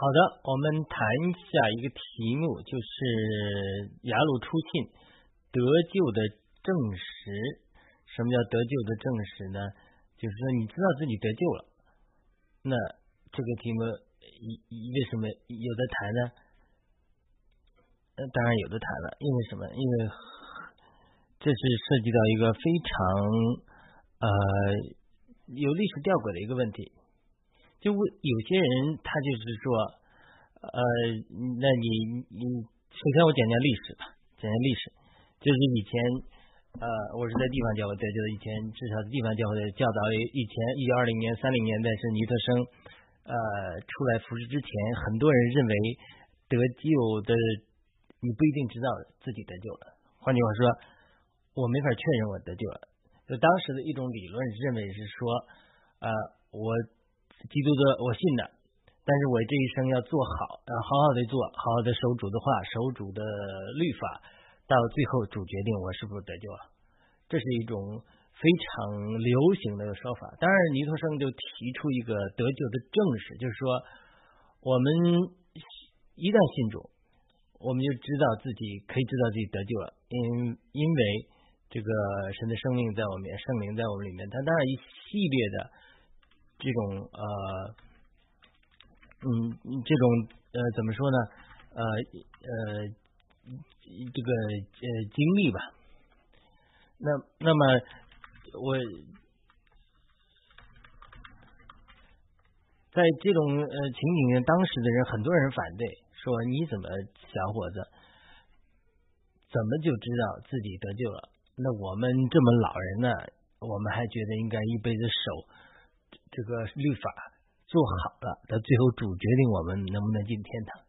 好的，我们谈下一个题目，就是雅鲁出信得救的证实。什么叫得救的证实呢？就是说你知道自己得救了。那这个题目一为什么有的谈呢？当然有的谈了，因为什么？因为这是涉及到一个非常呃有历史吊诡的一个问题。就有些人他就是说，呃，那你你首先我讲讲历史吧，讲讲历史，就是以前呃，我是在地方教会，在这以前至少地方教会的教导，以前一九二零年、三零年代是尼特生呃出来服侍之前，很多人认为得救的你不一定知道自己得救了。换句话说，我没法确认我得救了。就当时的一种理论认为是说，呃，我。基督的我信的，但是我这一生要做好，要好好的做，好好的守主的话，守主的律法，到最后主决定我是不是得救了。这是一种非常流行的说法。当然，尼托生就提出一个得救的证实，就是说，我们一旦信主，我们就知道自己可以知道自己得救了，因因为这个神的生命在我们里面，圣灵在我们里面。他当然一系列的。这种呃，嗯，这种呃，怎么说呢？呃呃，这个呃经历吧。那那么我在这种呃情景，当时的人很多人反对，说你怎么小伙子怎么就知道自己得救了？那我们这么老人呢，我们还觉得应该一辈子守。这个律法做好了，到最后主决定我们能不能进天堂，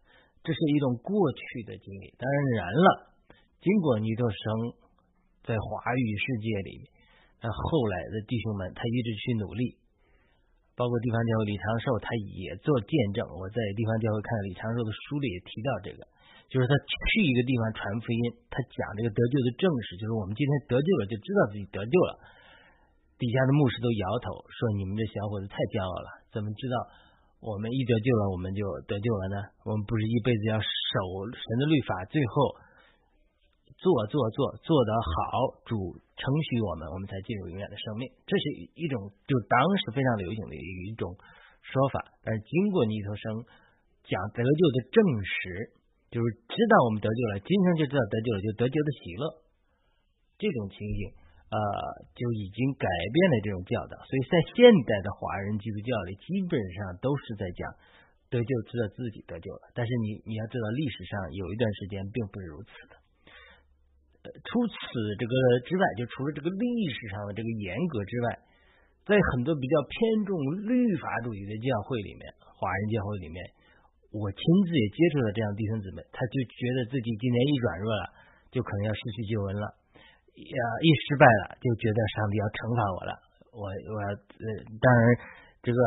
这是一种过去的经历。当然了，经过尼多生在华语世界里，那后来的弟兄们他一直去努力，包括地方教会李长寿他也做见证。我在地方教会看李长寿的书里也提到这个，就是他去一个地方传福音，他讲这个得救的证实，就是我们今天得救了，就知道自己得救了。底下的牧师都摇头说：“你们这小伙子太骄傲了，怎么知道我们一得救了我们就得救了呢？我们不是一辈子要守神的律法，最后做做做做得好，主承许我们，我们才进入永远的生命。这是一种就当时非常流行的一种说法。但是经过尼头生讲得救的证实，就是知道我们得救了，今生就知道得救了，就得救的喜乐。这种情形。”呃，就已经改变了这种教导，所以在现代的华人基督教里，基本上都是在讲得救，知道自己得救了。但是你你要知道，历史上有一段时间并不是如此的。除此这个之外，就除了这个历史上的这个严格之外，在很多比较偏重律法主义的教会里面，华人教会里面，我亲自也接触了这样弟兄姊妹，他就觉得自己今天一软弱了，就可能要失去救恩了。呀，一失败了就觉得上帝要惩罚我了。我我呃，当然这个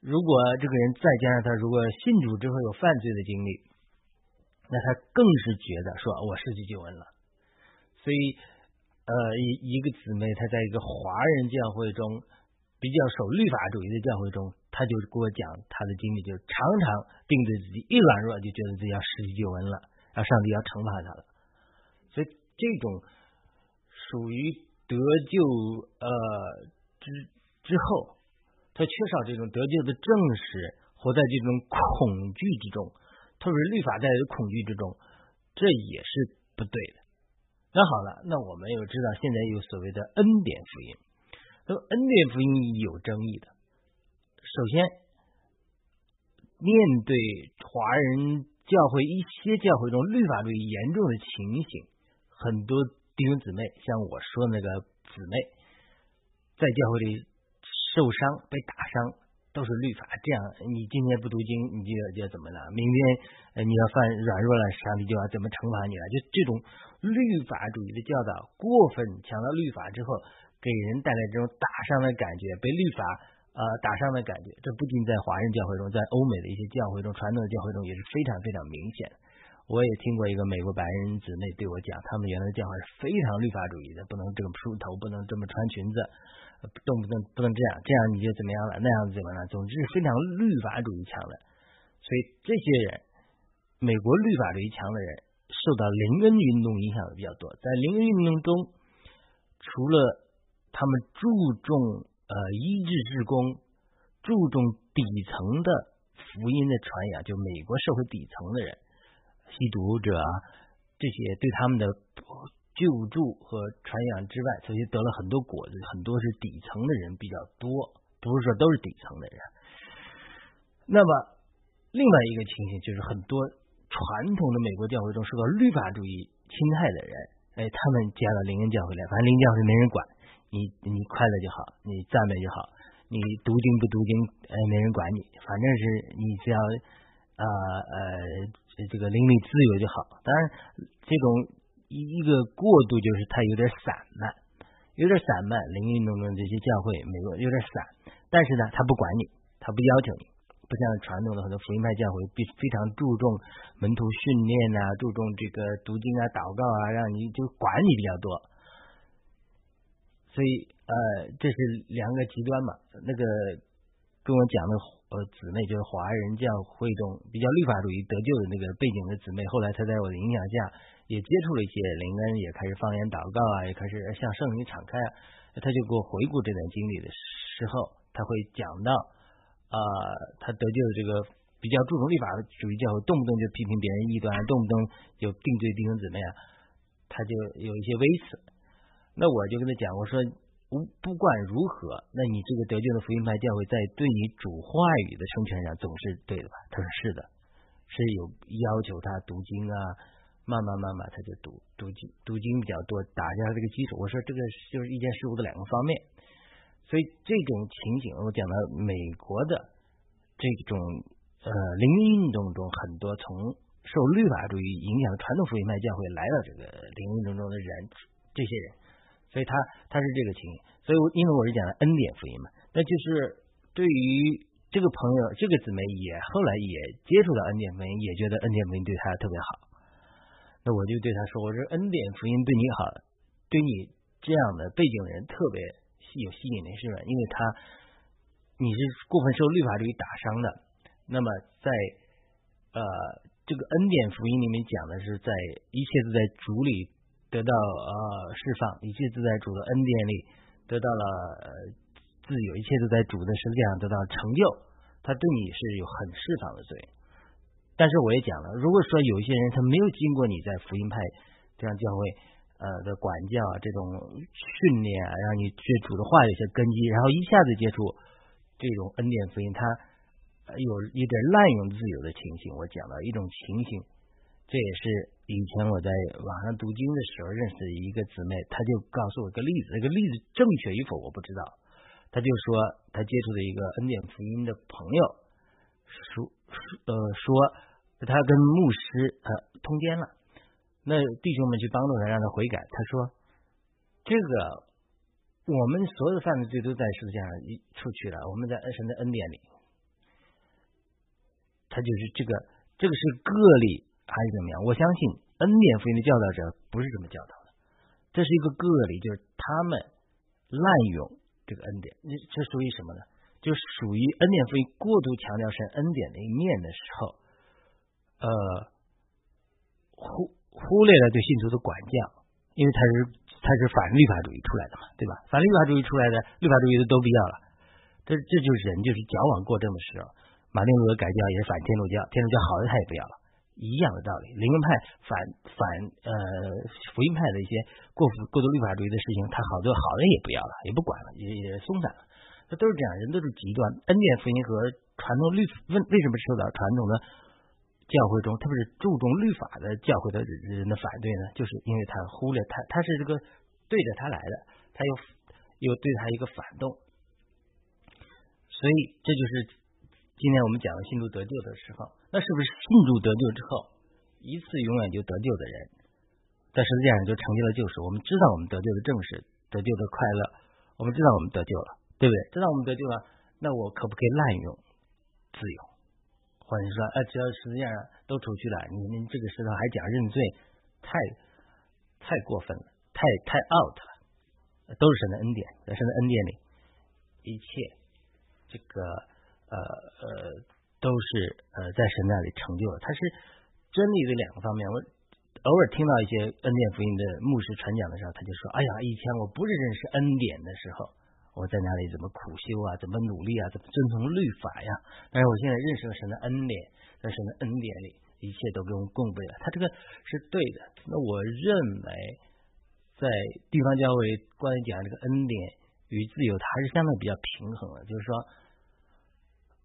如果这个人再加上他如果信主之后有犯罪的经历，那他更是觉得说我失去救恩了。所以呃，一一个姊妹她在一个华人教会中比较守律法主义的教会中，他就给我讲他的经历，就常常定罪自己，一软弱就觉得自己要失去救恩了，要上帝要惩罚他了。所以这种。属于得救呃之之后，他缺少这种得救的证实，活在这种恐惧之中，特别是律法带来的恐惧之中，这也是不对的。那好了，那我们又知道现在有所谓的恩典福音，那么恩典福音有争议的。首先，面对华人教会一些教会中律法主义严重的情形，很多。弟兄姊妹，像我说的那个姊妹，在教会里受伤、被打伤，都是律法。这样，你今天不读经，你就要就要怎么了？明天你要犯软弱了，上帝就要怎么惩罚你了？就这种律法主义的教导，过分强调律法之后，给人带来这种打伤的感觉，被律法呃打伤的感觉。这不仅在华人教会中，在欧美的一些教会中，传统的教会中也是非常非常明显。我也听过一个美国白人姊妹对我讲，他们原来的教会是非常律法主义的，不能这么梳头，不能这么穿裙子，动不动不能这样，这样你就怎么样了，那样怎么了？总之是非常律法主义强的。所以这些人，美国律法主义强的人，受到林恩运动影响的比较多。在林恩运动中，除了他们注重呃医治事工，注重底层的福音的传扬，就美国社会底层的人，吸毒者啊这些，对他们的救助和传扬之外，这些得了很多果子，很多是底层的人比较多，不是说都是底层的人。那么。另外一个情形就是，很多传统的美国教会中受到律法主义侵害的人，哎，他们加了灵恩教会来，反正灵恩教会没人管你，你快乐就好，你赞美就好，你读经不读经，哎，没人管你，反正是你只要呃呃这个灵力自由就好。当然，这种一一个过渡就是它有点散漫，有点散漫，灵运动的这些教会美国有点散，但是呢，他不管你，他不要求你。不像传统的很多福音派教会，必非常注重门徒训练啊，注重这个读经啊、祷告啊，让你就管你比较多。所以呃，这是两个极端嘛。那个跟我讲的呃姊妹，就是华人教会中比较律法主义得救的那个背景的姊妹，后来她在我的影响下，也接触了一些灵恩，也开始方言祷告啊，也开始向圣灵敞开。她就给我回顾这段经历的时候，他会讲到。啊，他得救的这个比较注重律法主义教会，动不动就批评别人异端，动不动就定罪弟兄姊妹啊，他就有一些微词。那我就跟他讲，我说不不管如何，那你这个得救的福音派教会在对你主话语的成全上总是对的吧？他说是的，是有要求他读经啊，慢慢慢慢他就读读经读经比较多，打下这个基础。我说这个就是一件事物的两个方面。所以这种情景，我讲到美国的这种呃灵运动中，很多从受律法主义影响的传统福音派教会来到这个灵运动中的人，这些人，所以他他是这个情形。所以，因为我是讲的恩典福音嘛，那就是对于这个朋友，这个姊妹也后来也接触到恩典福音，也觉得恩典福音对他特别好。那我就对他说：“我说恩典福音对你好，对你这样的背景人特别。”有吸引力是吧？因为他你是过分受律法主义打伤的，那么在呃这个恩典福音里面讲的是，在一切都在主里得到呃释放，一切都在主的恩典里得到了自由，一切都在主的十字架上得到成就。他对你是有很释放的罪。但是我也讲了，如果说有一些人他没有经过你在福音派这样教会。呃的管教啊，这种训练啊，让你对主的话有些根基，然后一下子接触这种恩典福音，他有一点滥用自由的情形。我讲了一种情形，这也是以前我在网上读经的时候认识的一个姊妹，她就告诉我一个例子，这个例子正确与否我不知道。她就说她接触的一个恩典福音的朋友说说呃说他跟牧师呃通奸了。那弟兄们去帮助他，让他悔改。他说：“这个我们所有的犯罪都在世界上出去了，我们在恩神的恩典里。他就是这个，这个是个例还是怎么样？我相信恩典福音的教导者不是这么教导的，这是一个个例，就是他们滥用这个恩典。这这属于什么呢？就属于恩典福音过度强调神恩典的一面的时候，呃，忽。忽略了对信徒的管教，因为他是他是反律法主义出来的嘛，对吧？反律法主义出来的，律法主义的都不要了。这这就是人就是矫枉过正的时候。马丁路德改教也是反天主教，天主教好的他也不要了，一样的道理。灵恩派反反呃福音派的一些过过度律法主义的事情，他好多好的也不要了，也不管了，也也松散了。这都是这样，人都是极端。恩典福音和传统律为为什么受到传统的？教会中，特别是注重律法的教会的人的反对呢，就是因为他忽略他，他是这个对着他来的，他又又对他一个反动，所以这就是今天我们讲的信徒得救的时候，那是不是信主得救之后一次永远就得救的人，在十字架上就成就了救赎？我们知道我们得救的正是得救的快乐，我们知道我们得救了，对不对？知道我们得救了，那我可不可以滥用自由？或者说，呃，只要实际上都出去了，你们这个时候还讲认罪，太太过分了，太太 out 了，都是神的恩典，在神的恩典里，一切这个呃呃都是呃在神那里成就了。它是真理的两个方面。我偶尔听到一些恩典福音的牧师传讲的时候，他就说：“哎呀，以前我不是认识恩典的时候，我在哪里怎么苦修啊，怎么努力啊，怎么遵从律法呀？但是我现在认识了神的恩典，在神的恩典里，一切都跟我供备了。他这个是对的。那我认为，在地方教会关于讲这个恩典与自由，它还是相对比较平衡的。就是说，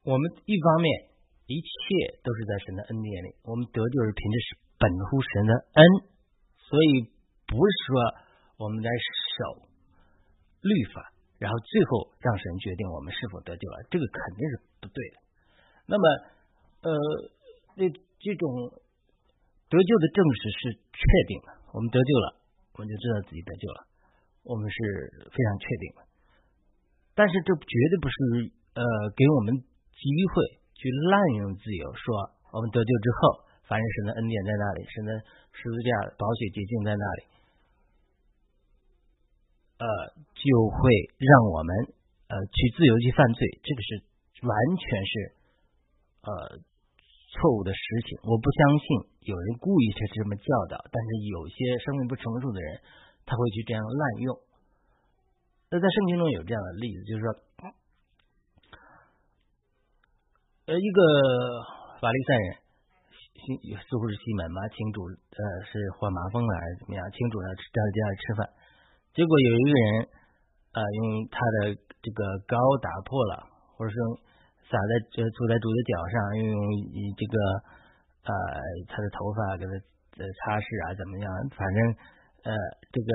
我们一方面一切都是在神的恩典里，我们得救是凭着是。本乎神的恩，所以不是说我们在守律法，然后最后让神决定我们是否得救了，这个肯定是不对的。那么，呃，这这种得救的证实是确定的，我们得救了，我们就知道自己得救了，我们是非常确定的。但是这绝对不是呃给我们机会去滥用自由，说我们得救之后。凡是神的恩典在那里，神的十字架宝血洁净在那里，呃，就会让我们呃去自由去犯罪，这个是完全是呃错误的实情。我不相信有人故意去这么教导，但是有些生命不成熟的人，他会去这样滥用。那在圣经中有这样的例子，就是说，呃，一个法利赛人。新似乎是西门嘛，请主呃是患麻风了还是怎么样？请主呢在他家里吃饭，结果有一个人啊用他的这个膏打破了，或者说洒在这坐在主的脚上，又用这个呃他的头发给他擦拭啊怎么样？反正呃这个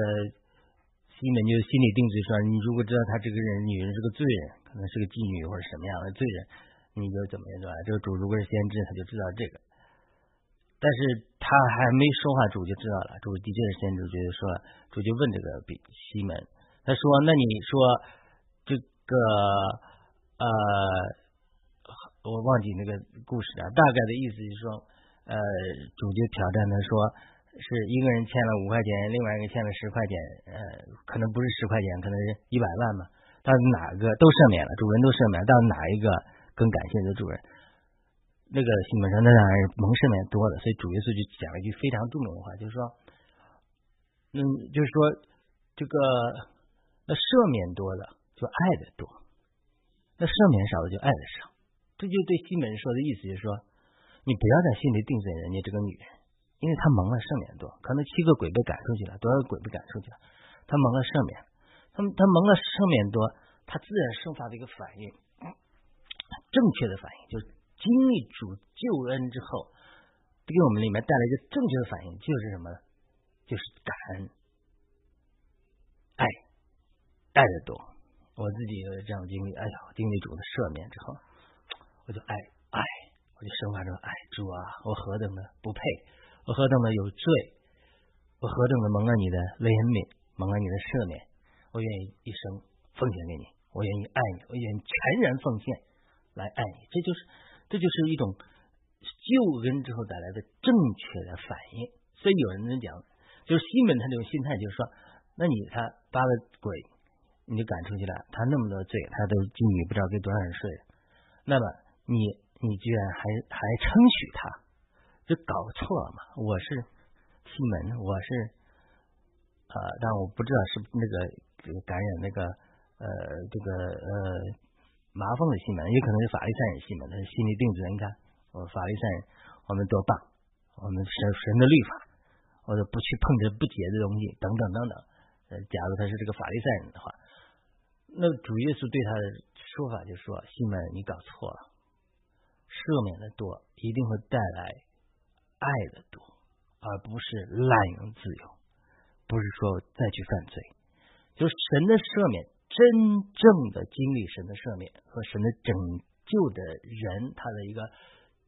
西门就心里定罪说，你如果知道他这个人女人是个罪人，可能是个妓女或者什么样的罪人，你就怎么样对吧？这个主如果是先知，他就知道这个。但是他还没说话，主就知道了。主的确是先知，觉得说，主就问这个比西门，他说：“那你说这个呃，我忘记那个故事了，大概的意思就是说，呃，主就挑战他说，是一个人欠了五块钱，另外一个欠了十块钱，呃，可能不是十块钱，可能是一百万嘛。到哪个都赦免了，主人都赦免，到哪一个更感谢你的主人？”那个西门上那当然蒙赦免多的，所以主耶稣就讲了一句非常著名的话，就是说，嗯，就是说这个那赦免多的就爱的多，那赦免少的就爱的少。这就对西门说的意思，就是说，你不要在心里定罪人家这个女人，因为她蒙了赦免多，可能七个鬼被赶出去了，多少个鬼被赶出去了，她蒙了赦免，她她蒙了赦免多，她自然生发的一个反应，正确的反应就是。经历主救恩之后，给我们里面带来一个正确的反应，就是什么呢？就是感恩、爱、爱的多。我自己有这样的经历，哎呀，经历主的赦免之后，我就爱爱，我就生发出爱主啊！我何等的不配，我何等的有罪，我何等的蒙了你的怜悯，蒙了你的赦免，我愿意一生奉献给你，我愿意爱你，我愿意全然奉献来爱你，这就是。这就是一种救恩之后带来的正确的反应，所以有人能讲，就是西门他这种心态，就是说，那你他八个鬼，你就赶出去了，他那么多罪，他都妓女不知道给多少人睡，那么你你居然还还称许他，就搞错了嘛？我是西门，我是啊，但我不知道是那个感染那个呃这个呃。麻风的西门，也可能是法利赛人西门，他是心里定罪。你看，我法利赛人，我们多棒，我们神神的律法，或者不去碰这不洁的东西，等等等等。呃，假如他是这个法利赛人的话，那主耶稣对他的说法就说：西门，你搞错了，赦免的多一定会带来爱的多，而不是滥用自由，不是说再去犯罪，就是神的赦免。真正的经历神的赦免和神的拯救的人，他的一个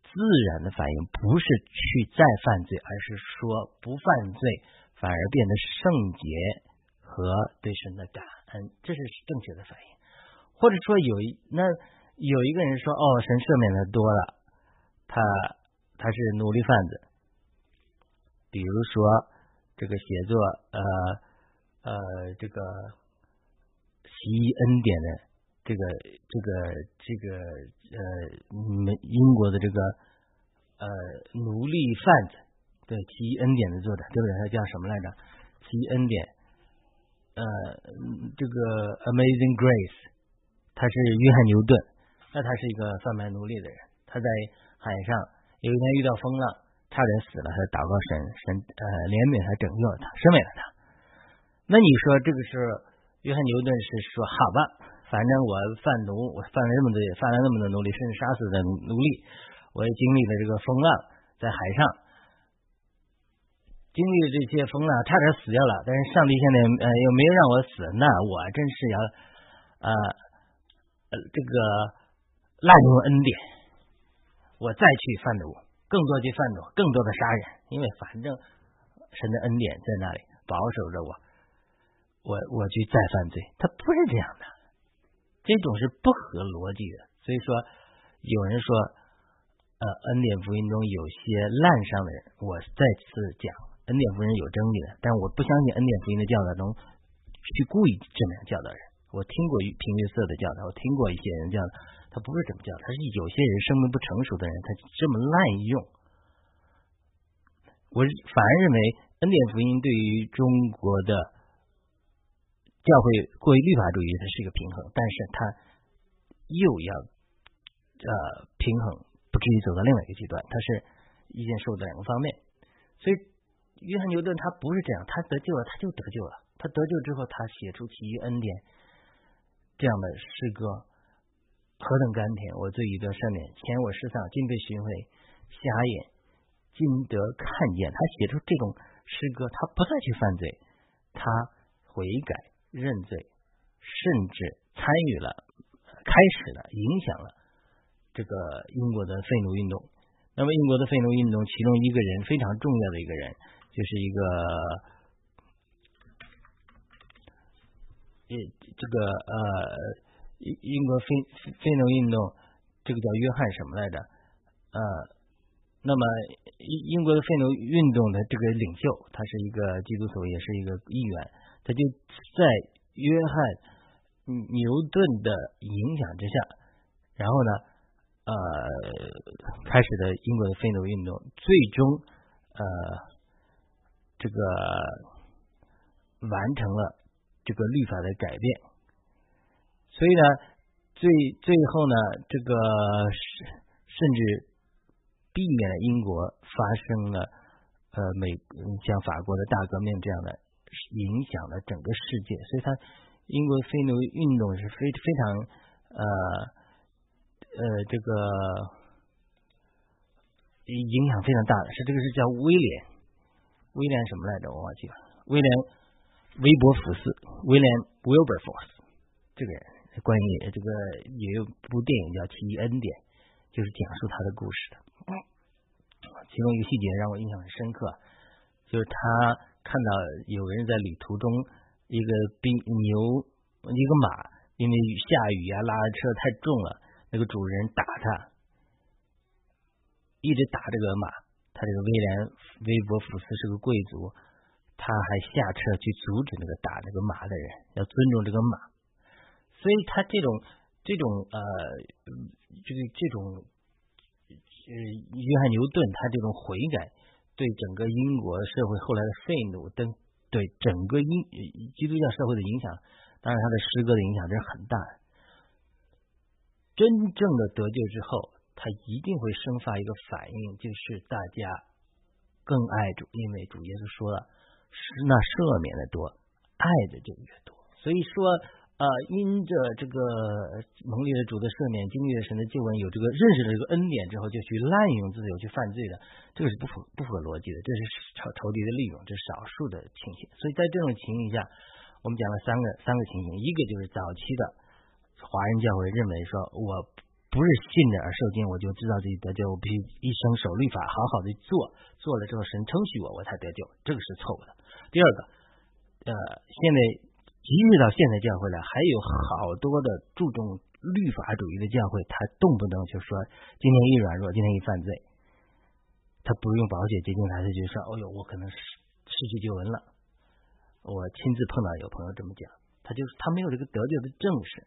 自然的反应，不是去再犯罪，而是说不犯罪，反而变得圣洁和对神的感恩，这是正确的反应。或者说有一那有一个人说，哦，神赦免的多了，他他是奴隶贩子，比如说这个写作，呃呃，这个。奇恩典的这个这个这个呃，美英国的这个呃奴隶贩子，对奇异恩典的作者，对不对？他叫什么来着？奇异恩典，呃，这个 Amazing Grace，他是约翰牛顿，那他是一个贩卖奴隶的人，他在海上有一天遇到风浪，差点死了，他祷告神，神呃怜悯他，拯救了他，赦免了他。那你说这个时候，约翰牛顿是说好吧？反正我贩奴，我犯了那么多，犯了那么多奴隶，甚至杀死的奴隶，我也经历了这个风浪，在海上经历了这些风浪，差点死掉了。但是上帝现在呃又没有让我死，那我真是要呃呃这个滥用恩典，我再去贩奴，更多去贩奴，更多的杀人，因为反正神的恩典在那里保守着我，我我去再犯罪，他不是这样的。这种是不合逻辑的，所以说有人说，呃，恩典福音中有些滥觞的人，我再次讲，恩典福音有争议的，但我不相信恩典福音的教导中去故意这么样教导人。我听过平约瑟的教导，我听过一些人教导，他不是这么教，他是有些人生命不成熟的人，他这么滥用。我反而认为恩典福音对于中国的。教会过于律法主义，它是一个平衡，但是它又要呃平衡，不至于走到另外一个极端。它是意见受的两个方面。所以约翰牛顿他不是这样，他得救了，他就得救了。他得救之后，他写出其余恩典这样的诗歌，何等甘甜！我罪已得赦免，前我世上尽被寻回，瞎眼今得看见。他写出这种诗歌，他不再去犯罪，他悔改。认罪，甚至参与了，开始了，影响了这个英国的废奴运动。那么，英国的废奴运动，其中一个人非常重要的一个人，就是一个，呃，这个呃，英英国废废奴运动，这个叫约翰什么来着？呃，那么英英国的废奴运动的这个领袖，他是一个基督徒，也是一个议员。他就在约翰牛顿的影响之下，然后呢，呃，开始的英国的废奴运动，最终呃，这个完成了这个律法的改变。所以呢，最最后呢，这个甚至避免了英国发生了呃美像法国的大革命这样的。影响了整个世界，所以他英国非奴运动是非非常呃呃这个影响非常大的，是这个是叫威廉威廉什么来着？我忘记了，威廉威伯福斯，威廉 Wilberforce 这个人，关于这个也有部电影叫《奇异恩典》，就是讲述他的故事的。其中一个细节让我印象很深刻，就是他。看到有人在旅途中，一个兵牛，一个马，因为下雨啊，拉的车太重了，那个主人打他，一直打这个马。他这个威廉威伯福斯是个贵族，他还下车去阻止那个打那个马的人，要尊重这个马。所以他这种这种呃，这个这种呃，约翰牛顿他这种悔改。对整个英国社会后来的愤怒，等对整个英基督教社会的影响，当然他的诗歌的影响真是很大。真正的得救之后，他一定会生发一个反应，就是大家更爱主，因为主耶稣说了，是那赦免的多，爱的就越多。所以说。呃，因着这个蒙里的主的赦免，经历了神的救恩，有这个认识了这个恩典之后，就去滥用自由去犯罪的，这个是不符不符合逻辑的，这是仇仇敌的利用，这是少数的情形。所以在这种情形下，我们讲了三个三个情形，一个就是早期的华人教会认为说，我不是信着而受惊，我就知道自己得救，我必须一生守律法，好好的做，做了之后神称许我，我才得救，这个是错误的。第二个，呃，现在。即使到现在教会了，还有好多的注重律法主义的教会，他动不动就说今天一软弱，今天一犯罪，他不用保险接近他，他就说：“哦呦，我可能失失去救恩了。”我亲自碰到有朋友这么讲，他就是他没有这个得救的证实。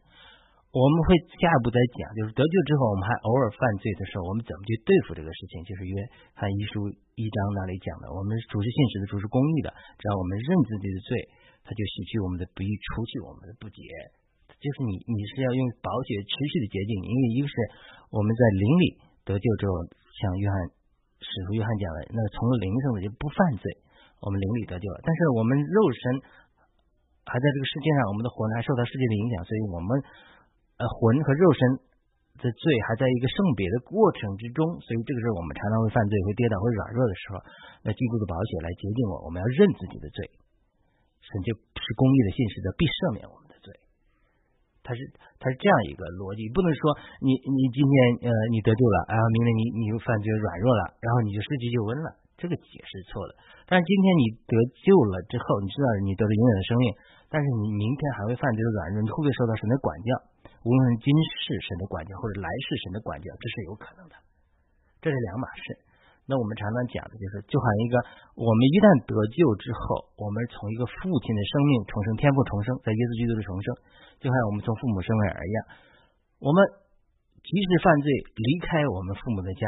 我们会下一步再讲，就是得救之后，我们还偶尔犯罪的时候，我们怎么去对付这个事情？就是约翰一书一章那里讲的，我们主是信实的，主是公义的，只要我们认自己的罪，他就洗去我们的不义，除去我们的不洁。就是你，你是要用宝血持续的洁净，因为一个是我们在灵里得救之后，像约翰使徒约翰讲的，那从灵上的就不犯罪，我们灵里得救了。但是我们肉身还在这个世界上，我们的魂还受到世界的影响，所以我们。呃，魂和肉身的罪还在一个圣别的过程之中，所以这个时候我们常常会犯罪、会跌倒、会软弱的时候，那基督的宝血来洁净我，我们要认自己的罪，神就是公义的信使的，必赦免我们的罪。他是他是这样一个逻辑，不能说你你今天呃你得救了，然后明天你你又犯罪软弱了，然后你就失去救恩了，这个解释错了。但是今天你得救了之后，你知道你得了永远的生命，但是你明天还会犯罪软弱，你会不会受到神的管教？无论今世神的管教或者来世神的管教，这是有可能的，这是两码事。那我们常常讲的就是，就好像一个我们一旦得救之后，我们从一个父亲的生命重生，天赋重生，在耶稣基督的重生，就好像我们从父母生儿一样。我们即使犯罪离开我们父母的家，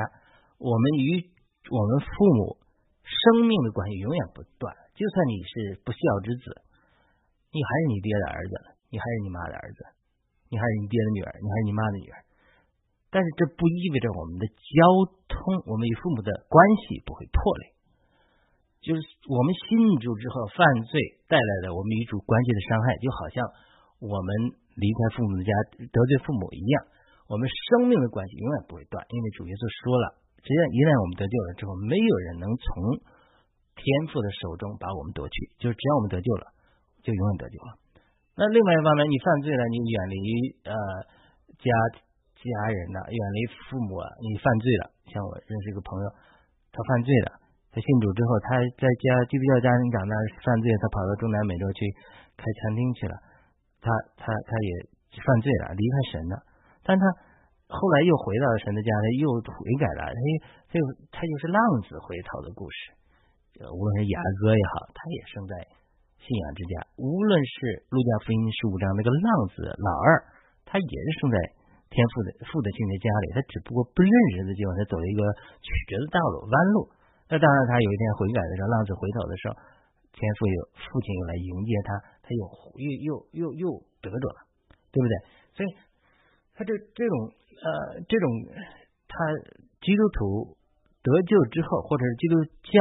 我们与我们父母生命的关系永远不断。就算你是不孝之子，你还是你爹的儿子，你还是你妈的儿子。你还是你爹的女儿，你还是你妈的女儿，但是这不意味着我们的交通，我们与父母的关系不会破裂。就是我们信主之后犯罪带来的我们与主关系的伤害，就好像我们离开父母的家得罪父母一样，我们生命的关系永远不会断，因为主耶稣说了，只要一旦我们得救了之后，没有人能从天父的手中把我们夺去，就是只要我们得救了，就永远得救了。那另外一方面，你犯罪了，你远离呃家家人了，远离父母，你犯罪了。像我认识一个朋友，他犯罪了，他信主之后，他在家基督教家庭长大，犯罪，他跑到中南美洲去开餐厅去了，他他他也犯罪了，离开神了。但他后来又回到了神的家，他又悔改了，他他又他就是浪子回头的故事。无论是雅各也好，他也生在。信仰之家，无论是路加福音十五章那个浪子老二，他也是生在天父的父的亲的家里，他只不过不认识的地方，他走了一个曲折的道路弯路。那当然，他有一天悔改的时候，浪子回头的时候，天父有父亲又来迎接他，他又又又又又得着了，对不对？所以，他这这种呃这种他基督徒得救之后，或者是基督教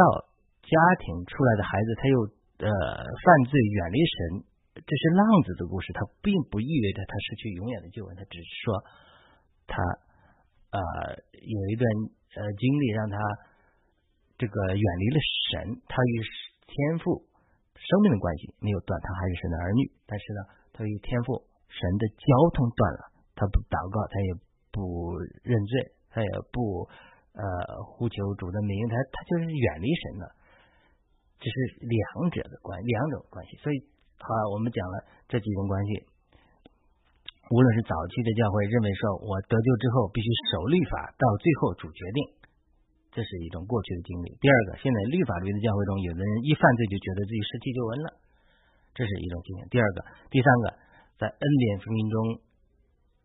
家庭出来的孩子，他又。呃，犯罪远离神，这是浪子的故事，他并不意味着他失去永远的救恩，他只是说他呃有一段呃经历让他这个远离了神，他与天赋生命的关系没有断，他还是神的儿女，但是呢，他与天赋神的交通断了，他不祷告，他也不认罪，他也不呃呼求主的名，他他就是远离神了。这是两者的关，两种关系。所以，好，我们讲了这几种关系。无论是早期的教会认为说，我得救之后必须守律法，到最后主决定，这是一种过去的经历。第二个，现在律法律的教会中，有的人一犯罪就觉得自己失去救恩了，这是一种经验。第二个，第三个，在恩典福音中，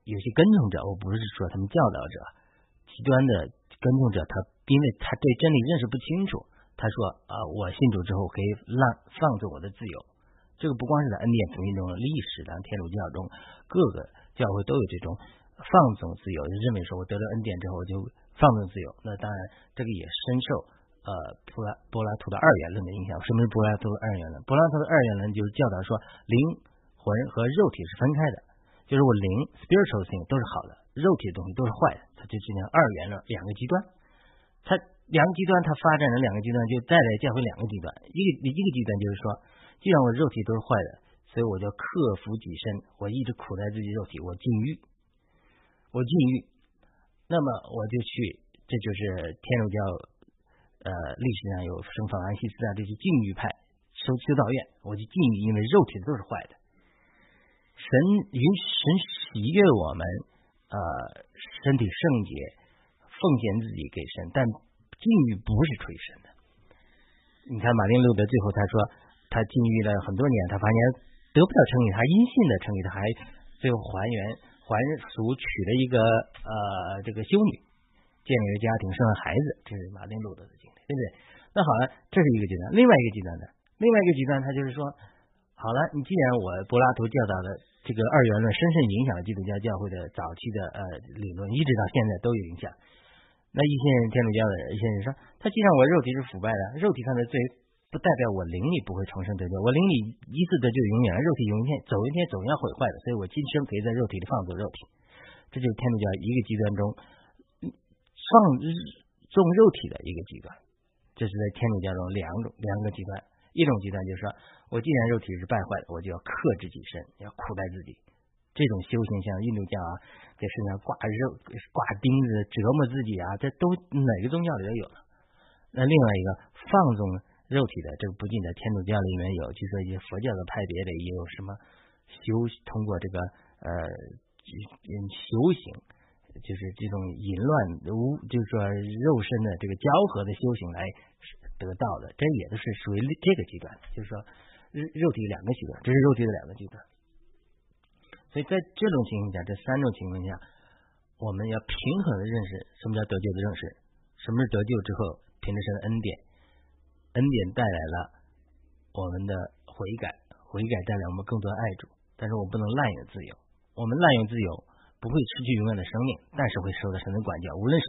有些跟从者，我不是说他们教导者，极端的跟从者，他因为他对真理认识不清楚。他说啊，我信主之后可以让放纵我的自由。这个不光是在恩典福音中，历史上天主教中各个教会都有这种放纵自由，就认为说我得了恩典之后就放纵自由。那当然，这个也深受呃柏拉柏拉图的二元论的影响。什么是柏拉图的二元论？柏拉图的二元论就是教导说灵魂和肉体是分开的，就是我灵 spiritual thing 都是好的，肉体的东西都是坏的，它就形成二元论两个极端。它。两个极端，它发展的两个极端，就带来教会两个极端。一个一个极端就是说，既然我肉体都是坏的，所以我就克服己身，我一直苦待自己肉体，我禁欲，我禁欲，那么我就去，这就是天主教呃历史上有圣法兰西斯啊这些禁欲派修修道院，我就禁欲，因为肉体都是坏的。神允神喜悦我们呃身体圣洁，奉献自己给神，但。禁欲不是出于神的。你看马丁路德最后他说，他禁欲了很多年，他发现得不到成语，他阴性的成语，他还最后还原还俗娶了一个呃这个修女，建立了家庭，生了孩子，这是马丁路德的经历，对不对？那好了，这是一个极端，另外一个极端呢？另外一个极端，他就是说，好了，你既然我柏拉图教导的这个二元论深深影响了基督教教会的早期的呃理论，一直到现在都有影响。那一些天主教的一些人说，他既然我肉体是腐败的，肉体上的罪不代表我灵里不会重生得救，我灵里一次得救永远，肉体有一天走一天总要毁坏的，所以我今生可以在肉体里放纵肉体。这就是天主教一个极端中放纵肉体的一个极端。这是在天主教中两种两个极端，一种极端就是说我既然肉体是败坏的，我就要克制己身，要苦待自己。这种修行像印度教啊，在身上挂肉、挂钉子折磨自己啊，这都哪个宗教里都有。那另外一个放纵肉体的，这个不仅在天主教里面有，据说一些佛教的派别里也有什么修通过这个呃嗯修行，就是这种淫乱无，就是说肉身的这个交合的修行来得到的，这也都是属于这个极端，就是说肉肉体两个极端，这是肉体的两个极端。所以在这种情况下，这三种情况下，我们要平衡的认识什么叫得救的认识，什么是得救之后凭着神的恩典，恩典带来了我们的悔改，悔改带来我们更多的爱主，但是我不能滥用自由，我们滥用自由不会失去永远的生命，但是会受到神的管教，无论是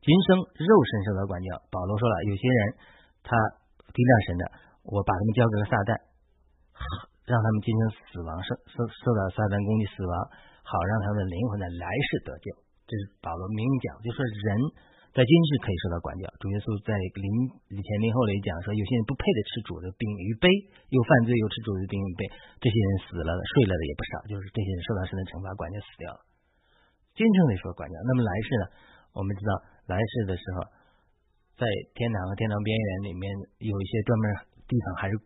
今生肉身受到管教，保罗说了，有些人他抵挡神的，我把他们交给了撒旦。让他们今生死亡，受受受到撒旦攻击死亡，好让他们的灵魂在来世得救。这是保罗明讲，就说人在今世可以受到管教。主耶稣在临以前临后里讲说，有些人不配的吃主的饼与杯，又犯罪又吃主的饼与杯，这些人死了睡了的也不少，就是这些人受到神的惩罚，管教死掉了。今生里说管教，那么来世呢？我们知道来世的时候，在天堂和天堂边缘里面有一些专门地方还是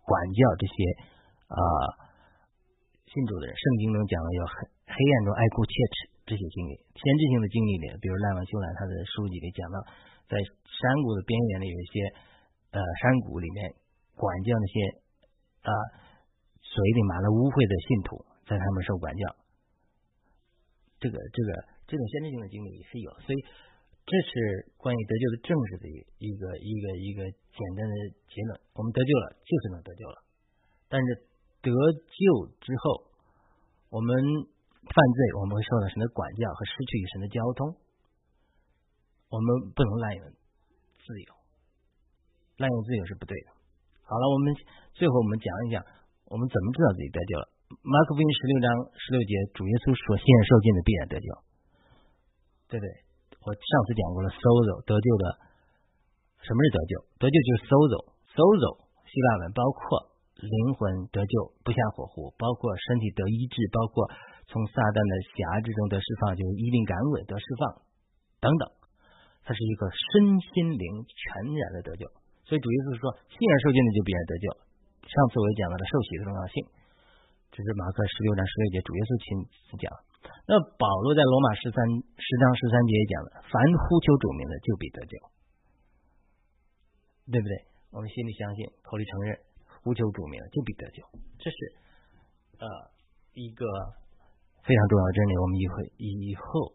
管教这些。啊，信主的人，圣经中讲了有黑黑暗中爱哭切齿这些经历，先知性的经历里，比如赖万修兰他的书籍里讲到，在山谷的边缘里有一些呃山谷里面管教那些啊嘴里满了污秽的信徒，在他们受管教，这个这个这种先知性的经历也是有，所以这是关于得救的正式的一个一个一个简单的结论，我们得救了就是能得救了，但是。得救之后，我们犯罪，我们会受到神的管教和失去与神的交通。我们不能滥用自由，滥用自由是不对的。好了，我们最后我们讲一讲，我们怎么知道自己得救了？马可福音十六章十六节，主耶稣说：“信受尽的必然得救。”对不对？我上次讲过了，sozo 得救的，什么是得救？得救就是 sozo，sozo 希腊文包括。灵魂得救不下火湖，包括身体得医治，包括从撒旦的辖制中得释放，就是一定感稳得释放等等。它是一个身心灵全然的得救。所以主耶稣是说，信而受尽的就必然得救。上次我也讲到了受洗的重要性，这是马克十六章十六节主耶稣亲自讲。那保罗在罗马十三十章十三节也讲了，凡呼求主名的就必得救，对不对？我们心里相信，口里承认。呼求主名就必得救，这是呃一个非常重要的真理。我们以后以后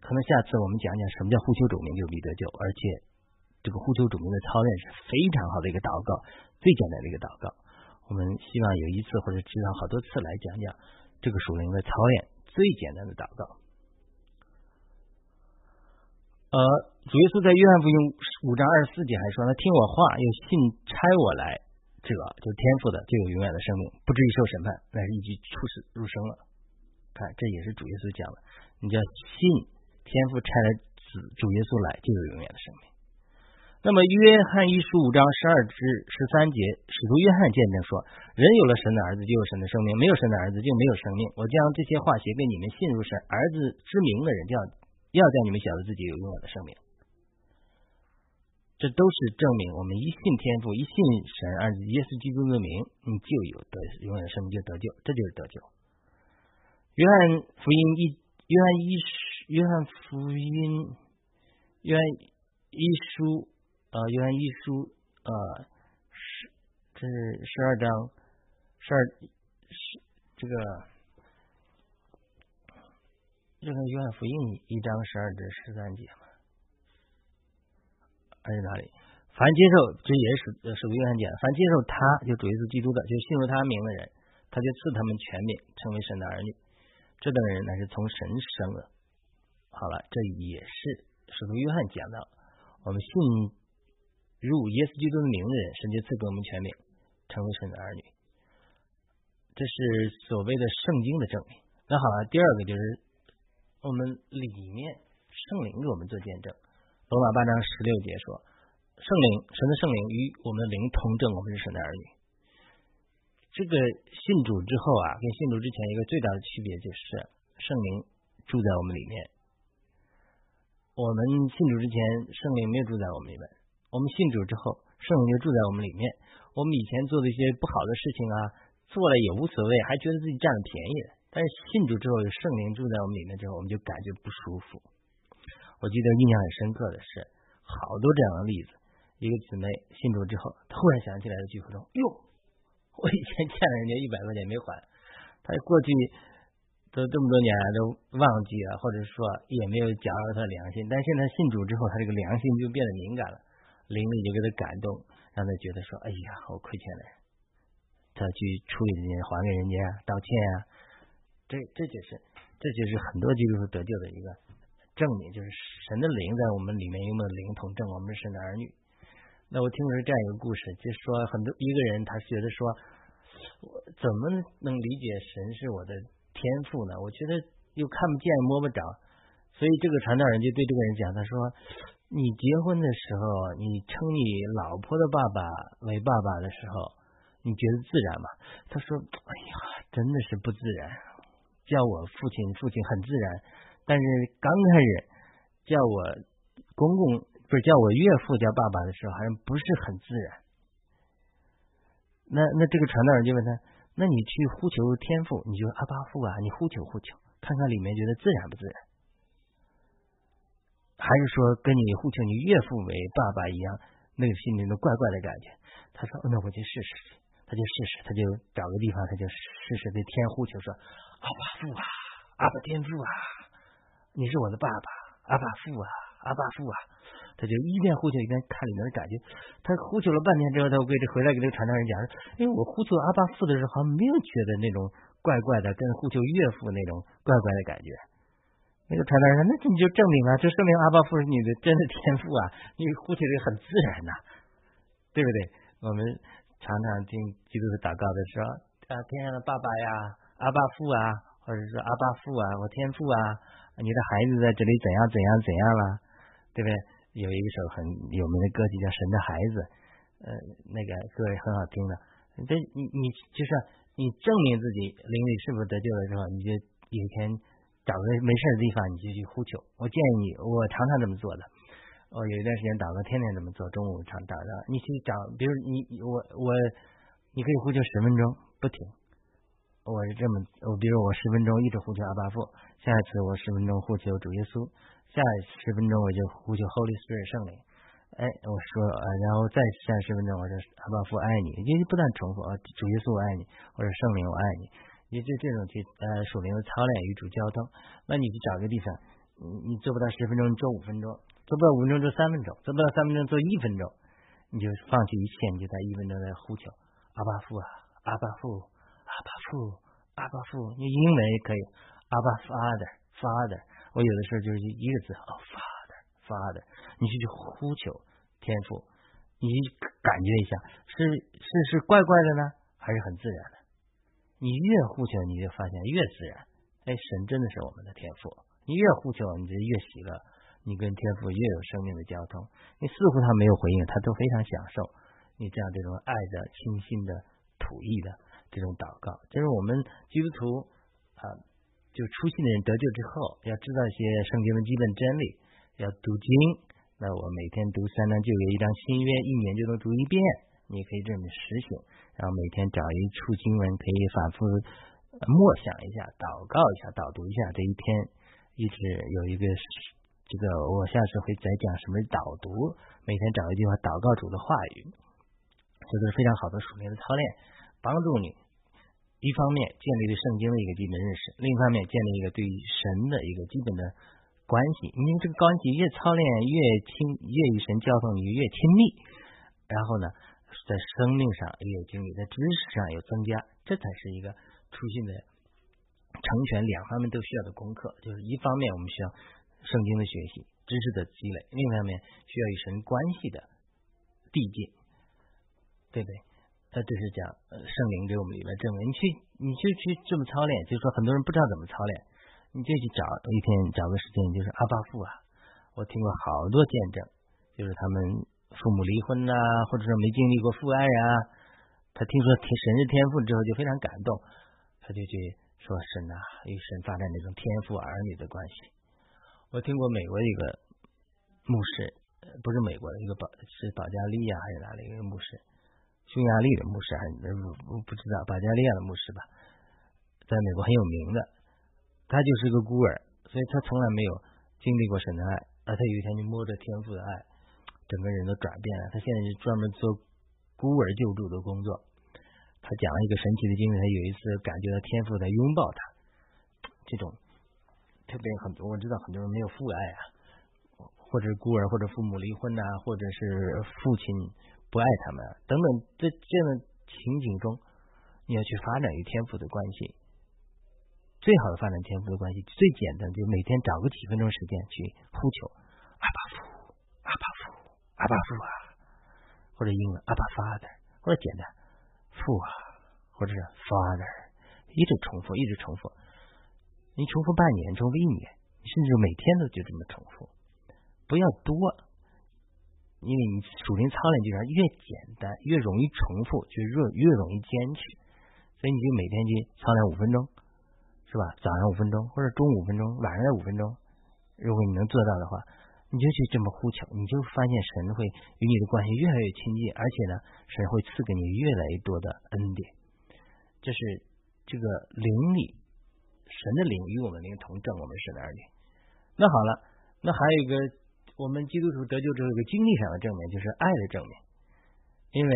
可能下次我们讲讲什么叫呼求主名就必得救，而且这个呼求主名的操练是非常好的一个祷告，最简单的一个祷告。我们希望有一次或者至少好多次来讲讲这个属灵的操练最简单的祷告。呃，主耶稣在约翰福音五章二十四节还说：“他听我话，又信差我来。”这个就是天赋的，就有永远的生命，不至于受审判，乃是一句出世入生了。看，这也是主耶稣讲的。你叫信天赋差来子主耶稣来，就有永远的生命。那么约翰一书五章十二至十三节，使徒约翰见证说：人有了神的儿子，就有神的生命；没有神的儿子，就没有生命。我将这些话写给你们信入神儿子之名的人，叫要叫你们晓得自己有永远的生命。这都是证明，我们一信天父，一信神，而耶稣基督的名，你就有得永远的生命，就得救，这就是得救。约翰福音一，约翰一书，约翰福音，约翰一书，呃，约翰一书，呃，十，这是十二章，十二，十这个这个约翰福音一章十二至十三节嘛，还是哪里？凡接受，这也是属于约翰讲，凡接受他就主耶稣基督的，就信入他名的人，他就赐他们全名，成为神的儿女。这等人乃是从神生的。好了，这也是使徒约翰讲的，我们信入耶稣基督的名的人，神就赐给我们权柄，成为神的儿女。这是所谓的圣经的证明。那好了，第二个就是我们里面圣灵给我们做见证。罗马八章十六节说。圣灵，神的圣灵与我们的灵同证，我们是神的儿女。这个信主之后啊，跟信主之前一个最大的区别就是，圣灵住在我们里面。我们信主之前，圣灵没有住在我们里面；我们信主之后，圣灵就住在我们里面。我们以前做的一些不好的事情啊，做了也无所谓，还觉得自己占了便宜。但是信主之后，有圣灵住在我们里面之后，我们就感觉不舒服。我记得印象很深刻的是，好多这样的例子。一个姊妹信主之后，突然想起来了聚会中，哟，我以前欠了人家一百块钱没还，他过去都这么多年都忘记了，或者说也没有讲到他良心，但现在信主之后，他这个良心就变得敏感了，灵力就给他感动，让他觉得说，哎呀，我亏欠了，他去处理人家还给人家道歉啊，这这就是这就是很多基督徒得救的一个证明，就是神的灵在我们里面有没有灵同证，我们是神的儿女。那我听的是这样一个故事，就是说很多一个人他觉得说，我怎么能理解神是我的天赋呢？我觉得又看不见摸不着，所以这个传道人就对这个人讲，他说：“你结婚的时候，你称你老婆的爸爸为爸爸的时候，你觉得自然吗？”他说：“哎呀，真的是不自然。叫我父亲，父亲很自然，但是刚开始叫我公公。”不是叫我岳父叫爸爸的时候，好像不是很自然。那那这个传道人就问他：那你去呼求天父，你就阿巴父啊，你呼求呼求，看看里面觉得自然不自然？还是说跟你呼求你岳父为爸爸一样，那个心里的怪怪的感觉？他说：那我就试试。他就试试，他就找个地方，他就试试对天呼求说：阿巴父啊，阿巴天父啊，你是我的爸爸，阿巴父啊，阿巴父啊。他就一边呼求一边看里面的感觉，他呼求了半天之后，他回回来给这个传道人讲说：“哎，我呼求阿巴父的时候，好像没有觉得那种怪怪的，跟呼求岳父那种怪怪的感觉。”那个传道人说：“那你就证明啊，这说明阿巴父是你的真的天赋啊，你呼求的很自然呐，对不对？我们常常听基督徒祷告的时候，啊，天上的爸爸呀，阿巴父啊，或者说阿巴父啊，我天父啊，你的孩子在这里怎样怎样怎样了，对不对？”有一首很有名的歌曲叫《神的孩子》，呃，那个歌也很好听的。这你你就是你证明自己灵里是否得救的时候，你就有一天找个没事的地方，你就去呼求。我建议你，我常常这么做的。我有一段时间祷告，天天这么做，中午常祷告。你去找，比如你我我，你可以呼求十分钟不停。我是这么，我比如我十分钟一直呼求阿巴父，下一次我十分钟呼求主耶稣。下十分钟我就呼求 Holy Spirit 圣灵，哎，我说，然后再下十分钟我说阿爸父爱你，就不断重复啊，主耶稣我爱你，或者圣灵我爱你，你就这种去呃属灵的操练与主交通，那你去找个地方，你你做不到十分钟，你做五分钟，做不到五分钟做三分钟，做不到三分钟做一分钟，你就放弃一切，你就在一分钟在呼求阿爸父啊，阿爸父，阿爸父，阿爸父，你英文也可以，阿爸 Father，Father。我有的时候就是一个字哦，Father，Father，你去呼求天赋，你感觉一下，是是是怪怪的呢，还是很自然的？你越呼求，你就发现越自然。哎，神真的是我们的天赋。你越呼求，你就越喜乐，你跟天赋越有生命的交通。你似乎他没有回应，他都非常享受你这样这种爱的、清新的、吐意的这种祷告。这是我们基督徒啊。就出信的人得救之后，要知道一些圣经的基本真理，要读经。那我每天读三章就有一张新约，一年就能读一遍。你可以这么实行，然后每天找一处经文，可以反复默想一下，祷告一下，导读一下。这一天一直有一个这个，我下次会再讲什么导读。每天找一句话祷告主的话语，这都是非常好的属灵的操练，帮助你一方面建立了圣经的一个基本认识，另一方面建立一个对神的一个基本的关系。因为这个关系越操练越亲，越与神交通你越亲密，然后呢，在生命上也有经历，在知识上有增加，这才是一个出信的成全，两方面都需要的功课。就是一方面我们需要圣经的学习、知识的积累，另一方面需要与神关系的递进，对不对？他只是讲圣灵给我们里面证明，你去你就去这么操练，就是说很多人不知道怎么操练，你就去找一天找个时间，就是阿巴父啊，我听过好多见证，就是他们父母离婚呐，或者说没经历过父爱啊，他听说神是天赋之后就非常感动，他就去说神呐，与神发展那种天赋儿女的关系。我听过美国一个牧师，不是美国的一个保是保加利亚还是哪里一个牧师。匈牙利的牧师还是不不知道，保加利亚的牧师吧，在美国很有名的。他就是个孤儿，所以他从来没有经历过神的爱。而他有一天就摸着天赋的爱，整个人都转变了。他现在是专门做孤儿救助的工作。他讲了一个神奇的经历，他有一次感觉到天赋在拥抱他。这种特别很多，我知道很多人没有父爱啊，或者孤儿，或者父母离婚呐，或者是父亲。不爱他们等等，在这样的情景中，你要去发展与天赋的关系。最好的发展天赋的关系，最简单就每天找个几分钟时间去呼求阿巴父、阿巴父、阿巴父啊，或者英文阿巴 father，或者简单父啊，或者是 father，一直重复，一直重复。你重复半年，重复一年，甚至每天都就这么重复，不要多。因为你属灵操练这边越简单，越容易重复，就越越容易坚持。所以你就每天去操练五分钟，是吧？早上五分钟，或者中午五分钟，晚上五分钟。如果你能做到的话，你就去这么呼求，你就发现神会与你的关系越来越亲近，而且呢，神会赐给你越来越多的恩典。这是这个灵里神的灵与我们灵同证，我们是哪里？那好了，那还有一个。我们基督徒得救之后，有个经历上的证明，就是爱的证明。因为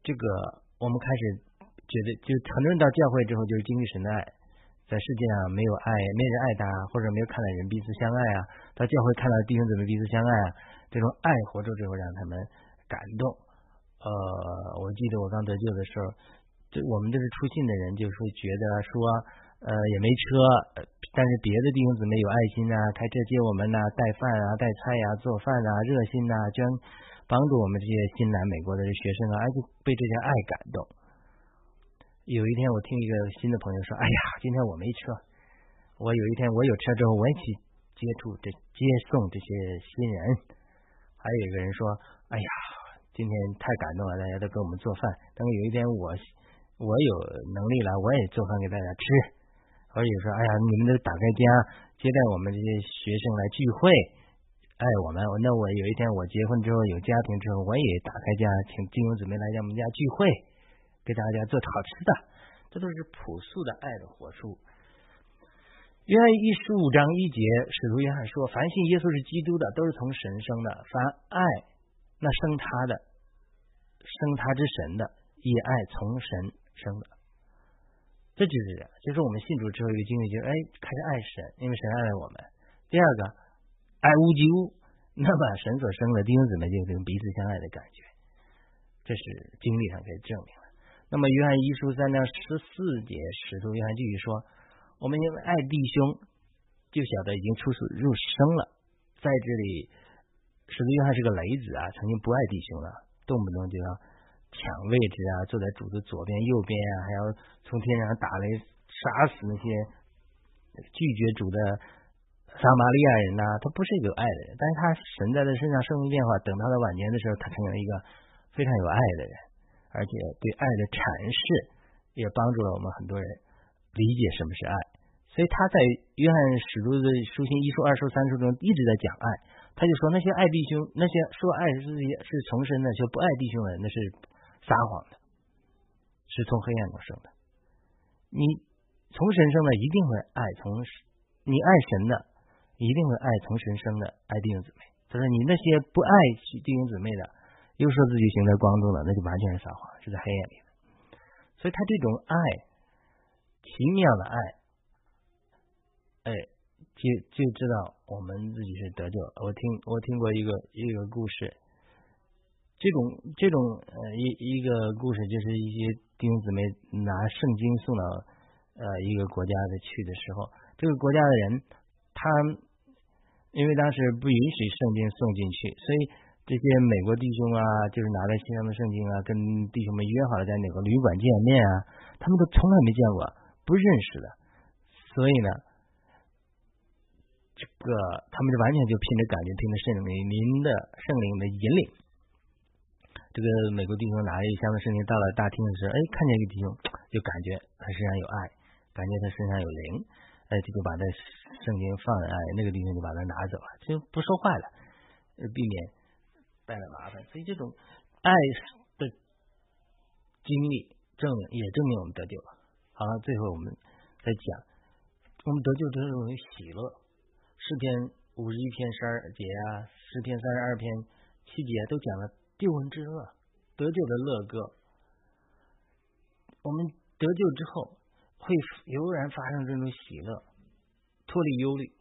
这个，我们开始觉得，就很多人到教会之后，就是经历神的爱，在世界上没有爱，没人爱他，或者没有看到人彼此相爱啊。到教会看到弟兄姊妹彼此相爱啊，这种爱活着之后，让他们感动。呃，我记得我刚得救的时候，就我们这是出信的人，就会觉得说。呃，也没车，但是别的弟兄姊妹有爱心呐，开车接我们呐，带饭啊，带菜呀，做饭啊，热心呐，捐帮助我们这些新来美国的学生啊，而且被这些爱感动。有一天，我听一个新的朋友说：“哎呀，今天我没车，我有一天我有车之后，我也去接触这接送这些新人。”还有一个人说：“哎呀，今天太感动了，大家都给我们做饭。等有一天我我有能力了，我也做饭给大家吃。”所以说，哎呀，你们都打开家接待我们这些学生来聚会，爱我们。那我有一天我结婚之后有家庭之后，我也打开家请弟兄姊妹来我们家聚会，给大家做好吃的。这都是朴素的爱的活出。约翰一十五章一节，使徒约翰说：“凡信耶稣是基督的，都是从神生的；凡爱那生他的，生他之神的，也爱从神生的。”这就是就是我们信主之后一个经历，就是哎，开始爱神，因为神爱我们。第二个，爱屋及乌，那么神所生的弟兄姊妹就有彼此相爱的感觉，这是经历上可以证明的。那么约翰一书三章十四节，使徒约翰继续说：我们因为爱弟兄，就晓得已经出世入生了。在这里，使徒约翰是个雷子啊，曾经不爱弟兄了，动不动就要。抢位置啊，坐在主的左边、右边啊，还要从天上打雷杀死那些拒绝主的撒玛利亚人呐。他不是一个爱的人，但是他神在他身上生命变化。等到他晚年的时候，他成为一个非常有爱的人，而且对爱的阐释也帮助了我们很多人理解什么是爱。所以他在约翰使徒的书信一书、二书、三书中一直在讲爱。他就说那些爱弟兄，那些说爱是是重生的，就不爱弟兄的，那是。撒谎的，是从黑暗中生的。你从神生的，一定会爱从你爱神的，一定会爱从神生的爱弟兄姊妹。他说你那些不爱弟兄姊妹的，又说自己行在光中的，那就完全是撒谎，是在黑暗里。所以他这种爱，奇妙的爱，哎，就就知道我们自己是得救。我听我听过一个一个故事，这种这种呃一一个故事就是一些弟兄姊妹拿圣经送到呃一个国家的去的时候，这个国家的人他因为当时不允许圣经送进去，所以。这些美国弟兄啊，就是拿来新上的圣经啊，跟弟兄们约好了在哪个旅馆见面啊，他们都从来没见过，不认识的，所以呢，这个他们就完全就凭着感觉，凭着圣灵您的圣灵的引领，这个美国弟兄拿了一箱子圣经到了大厅的时候，哎，看见一个弟兄，就感觉他身上有爱，感觉他身上有灵，哎，这就把这圣经放在哎，那个弟兄就把它拿走了，就不说话了，避免。带来麻烦，所以这种爱的经历证明也证明我们得救了。好了，最后我们再讲，我们得救之后有喜乐。诗篇五十一篇十二节啊，诗篇三十二篇七节都讲了救恩之乐，得救的乐歌。我们得救之后会油然发生这种喜乐，脱离忧虑。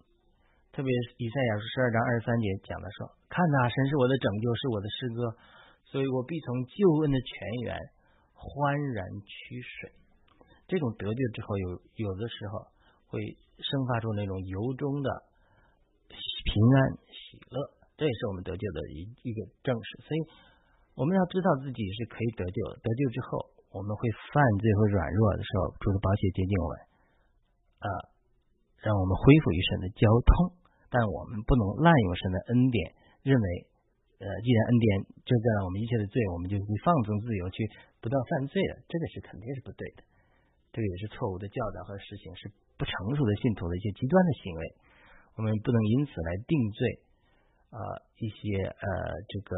特别以赛亚书十二章二十三节讲的说：“看呐，神是我的拯救，是我的诗歌，所以我必从救恩的泉源欢然取水。”这种得救之后，有有的时候会生发出那种由衷的平安喜乐，这也是我们得救的一一个证实。所以我们要知道自己是可以得救，得救之后我们会犯罪和软弱的时候，主的宝血接近我们，啊，让我们恢复与神的交通。但我们不能滥用神的恩典，认为，呃，既然恩典就在我们一切的罪，我们就会放纵自由去不断犯罪了，这个是肯定是不对的，这个也是错误的教导和实行，是不成熟的信徒的一些极端的行为，我们不能因此来定罪啊一些呃这个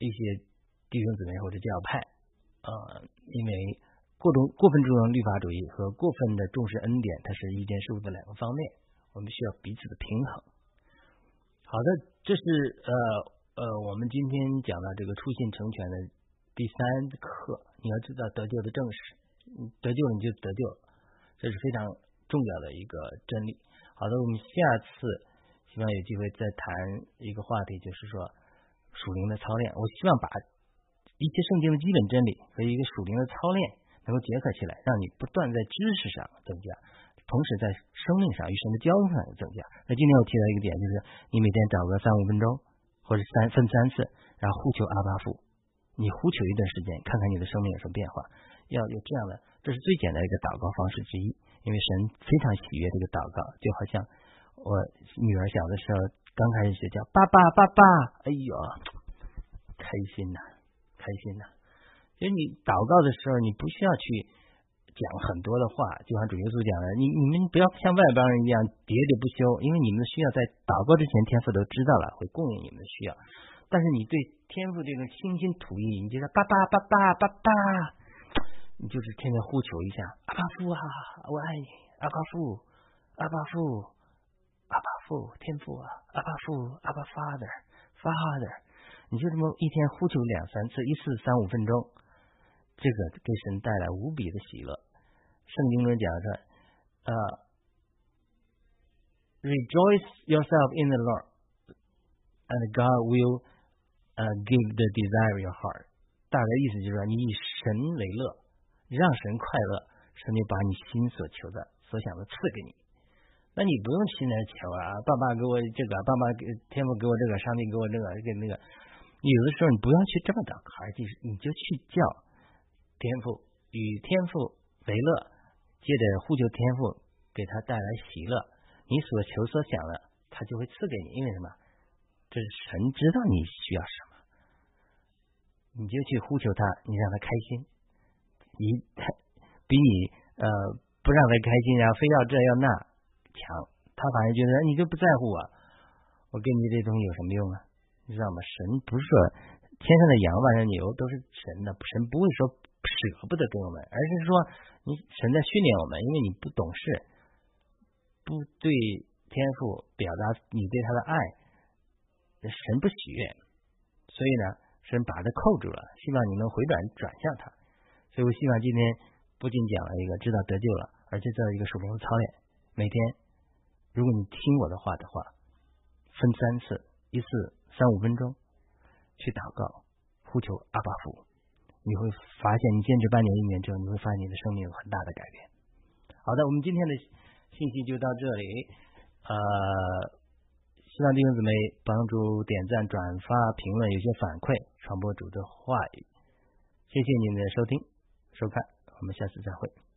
一些弟兄姊妹或者教派啊，因为过重过分注重律法主义和过分的重视恩典，它是一件事物的两个方面。我们需要彼此的平衡。好的，这是呃呃，我们今天讲到这个出信成全的第三课。你要知道得救的正史，得救了你就得救了，这是非常重要的一个真理。好的，我们下次希望有机会再谈一个话题，就是说属灵的操练。我希望把一些圣经的基本真理和一个属灵的操练能够结合起来，让你不断在知识上增加。同时，在生命上与神的交通上有增加。那今天我提到一个点，就是你每天找个三五分钟，或者三分三次，然后呼求阿巴父，你呼求一段时间，看看你的生命有什么变化。要有这样的，这是最简单的一个祷告方式之一。因为神非常喜悦这个祷告，就好像我女儿小的时候刚开始学叫爸爸爸爸，哎呦，开心呐，开心呐。所以你祷告的时候，你不需要去。讲很多的话，就像主耶稣讲的，你你们不要像外邦人一样喋喋不休，因为你们的需要在祷告之前，天父都知道了，会供应你们的需要。但是你对天父这种倾心吐意，你就说爸爸爸爸爸爸，你就是天天呼求一下阿爸父啊，我爱你，阿爸父，阿爸父，父，天父啊，阿爸父，阿爸 father，father，你就这么一天呼求两三次，一次三五分钟，这个给神带来无比的喜乐。圣经中讲说，呃，rejoice yourself in the Lord, and God will, 呃，give the desire your heart。大概意思就是说，你以神为乐，让神快乐，神就把你心所求的、所想的赐给你。那你不用去那求啊，爸爸给我这个，爸爸给天父给我这个，上帝给我这个，给那个。有的时候你不要去这么祷告，而是你就去叫天父与天父为乐。借着呼求天赋，给他带来喜乐，你所求所想的，他就会赐给你。因为什么？这是神知道你需要什么，你就去呼求他，你让他开心。你他比你呃不让他开心，然后非要这要那强，他反而觉得你就不在乎我，我给你这东西有什么用啊？你知道吗？神不是说天上的羊、万上牛都是神的，神不会说舍不得给我们，而是说。你神在训练我们，因为你不懂事，不对天赋表达你对他的爱，神不喜悦，所以呢，神把他扣住了，希望你能回转转向他。所以我希望今天不仅讲了一个知道得救了，而且知道一个属灵的操练。每天，如果你听我的话的话，分三次，一次三五分钟去祷告，呼求阿巴父，你会发现你坚持半年一年之后，你会发现你的生命有很大的改变。好的，我们今天的信息就到这里。呃，希望弟兄姊妹帮助点赞、转发、评论，有些反馈，传播主的话语。谢谢您的收听、收看，我们下次再会。